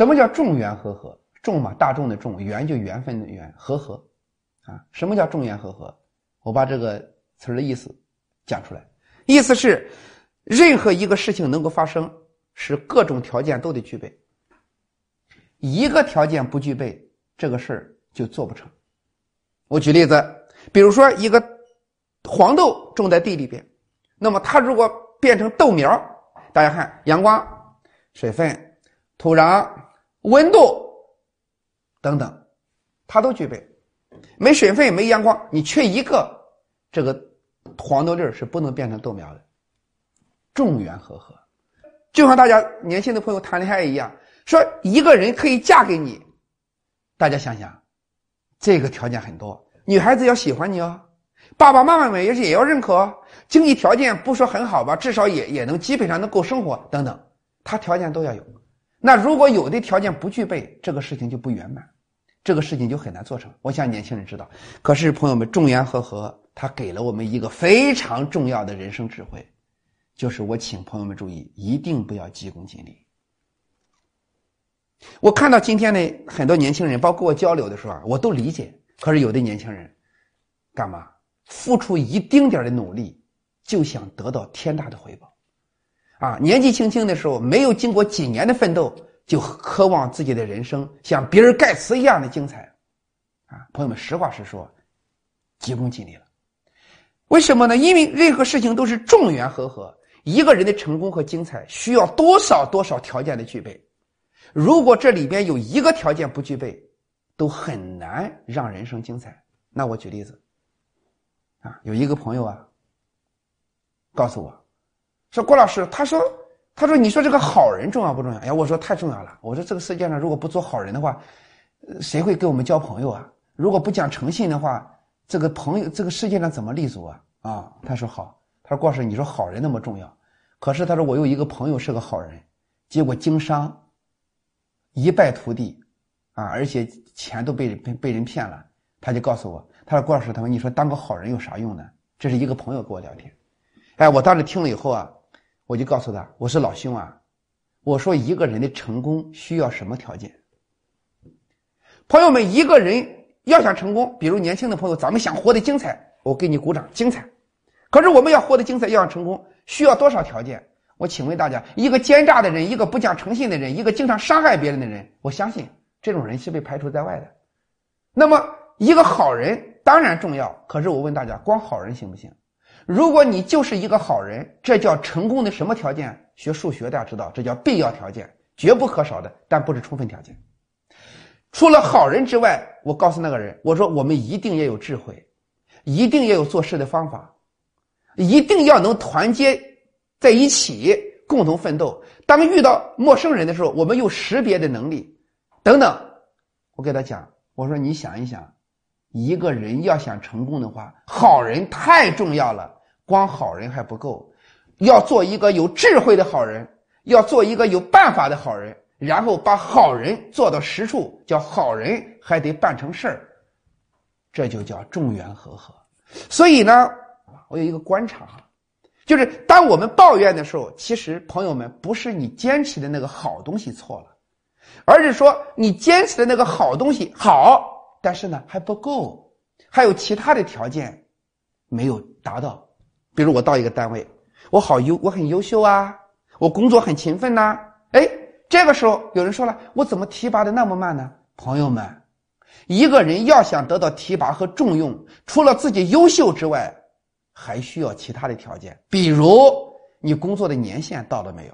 什么叫众缘和合？众嘛，大众的众；缘就缘分的缘，和合啊。什么叫众缘和合？我把这个词的意思讲出来，意思是任何一个事情能够发生，是各种条件都得具备。一个条件不具备，这个事儿就做不成。我举例子，比如说一个黄豆种在地里边，那么它如果变成豆苗，大家看阳光、水分、土壤、温度等等，它都具备。没水分、没阳光，你缺一个，这个黄豆粒是不能变成豆苗的。众缘和合，就像大家年轻的朋友谈恋爱一样。说一个人可以嫁给你，大家想想，这个条件很多。女孩子要喜欢你哦，爸爸妈妈们也是也要认可。经济条件不说很好吧，至少也也能基本上能够生活等等，他条件都要有。那如果有的条件不具备，这个事情就不圆满，这个事情就很难做成。我想年轻人知道。可是朋友们，众缘和合，他给了我们一个非常重要的人生智慧，就是我请朋友们注意，一定不要急功近利。我看到今天的很多年轻人，包括我交流的时候啊，我都理解。可是有的年轻人，干嘛付出一丁点的努力，就想得到天大的回报，啊，年纪轻轻的时候，没有经过几年的奋斗，就渴望自己的人生像比尔盖茨一样的精彩，啊，朋友们，实话实说，急功近利了。为什么呢？因为任何事情都是众缘和合，一个人的成功和精彩需要多少多少条件的具备。如果这里边有一个条件不具备，都很难让人生精彩。那我举例子，啊，有一个朋友啊，告诉我，说郭老师，他说，他说，你说这个好人重要不重要？哎呀，我说太重要了。我说这个世界上如果不做好人的话，谁会跟我们交朋友啊？如果不讲诚信的话，这个朋友，这个世界上怎么立足啊？啊，他说好，他说郭老师，你说好人那么重要，可是他说我有一个朋友是个好人，结果经商。一败涂地，啊！而且钱都被被被人骗了。他就告诉我，他说：“郭老师，他说你说当个好人有啥用呢？”这是一个朋友跟我聊天。哎，我当时听了以后啊，我就告诉他：“我说老兄啊，我说一个人的成功需要什么条件？朋友们，一个人要想成功，比如年轻的朋友，咱们想活得精彩，我给你鼓掌，精彩。可是我们要活得精彩，要想成功，需要多少条件？”我请问大家，一个奸诈的人，一个不讲诚信的人，一个经常伤害别人的人，我相信这种人是被排除在外的。那么，一个好人当然重要，可是我问大家，光好人行不行？如果你就是一个好人，这叫成功的什么条件？学数学大家知道，这叫必要条件，绝不可少的，但不是充分条件。除了好人之外，我告诉那个人，我说我们一定要有智慧，一定要有做事的方法，一定要能团结。在一起共同奋斗。当遇到陌生人的时候，我们有识别的能力，等等。我给他讲，我说你想一想，一个人要想成功的话，好人太重要了。光好人还不够，要做一个有智慧的好人，要做一个有办法的好人，然后把好人做到实处，叫好人还得办成事儿。这就叫众缘和合。所以呢，我有一个观察。就是当我们抱怨的时候，其实朋友们不是你坚持的那个好东西错了，而是说你坚持的那个好东西好，但是呢还不够，还有其他的条件没有达到。比如我到一个单位，我好优，我很优秀啊，我工作很勤奋呐，哎，这个时候有人说了，我怎么提拔的那么慢呢？朋友们，一个人要想得到提拔和重用，除了自己优秀之外，还需要其他的条件，比如你工作的年限到了没有？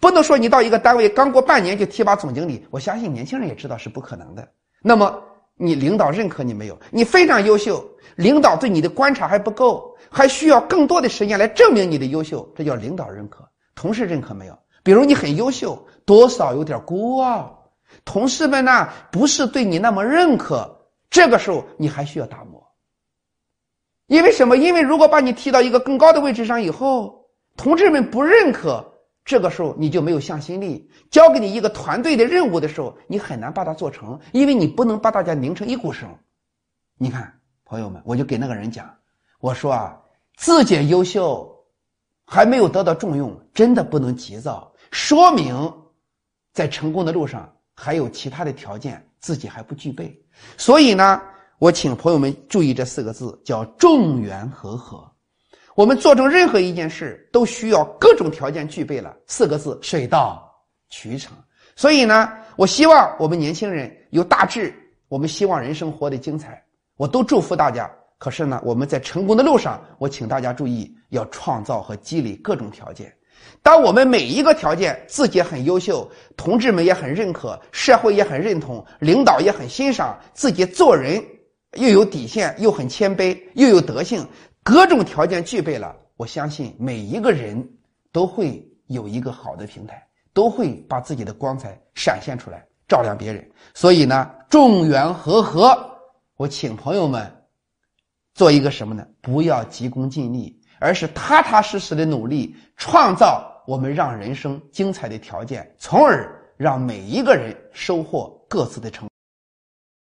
不能说你到一个单位刚过半年就提拔总经理，我相信年轻人也知道是不可能的。那么你领导认可你没有？你非常优秀，领导对你的观察还不够，还需要更多的时间来证明你的优秀，这叫领导认可。同事认可没有？比如你很优秀，多少有点孤傲，同事们呢不是对你那么认可，这个时候你还需要打磨。因为什么？因为如果把你提到一个更高的位置上以后，同志们不认可，这个时候你就没有向心力。交给你一个团队的任务的时候，你很难把它做成，因为你不能把大家拧成一股绳。你看，朋友们，我就给那个人讲，我说啊，自己优秀，还没有得到重用，真的不能急躁，说明在成功的路上还有其他的条件自己还不具备，所以呢，我请朋友们注意这四个字，叫众缘和合。我们做成任何一件事，都需要各种条件具备了。四个字，水到渠成。所以呢，我希望我们年轻人有大志，我们希望人生活得精彩，我都祝福大家。可是呢，我们在成功的路上，我请大家注意，要创造和积累各种条件。当我们每一个条件自己很优秀，同志们也很认可，社会也很认同，领导也很欣赏，自己做人又有底线，又很谦卑，又有德性，各种条件具备了，我相信每一个人都会有一个好的平台，都会把自己的光彩闪现出来，照亮别人。所以呢，众缘和合，我请朋友们做一个什么呢？不要急功近利。而是踏踏实实的努力，创造我们让人生精彩的条件，从而让每一个人收获各自的成。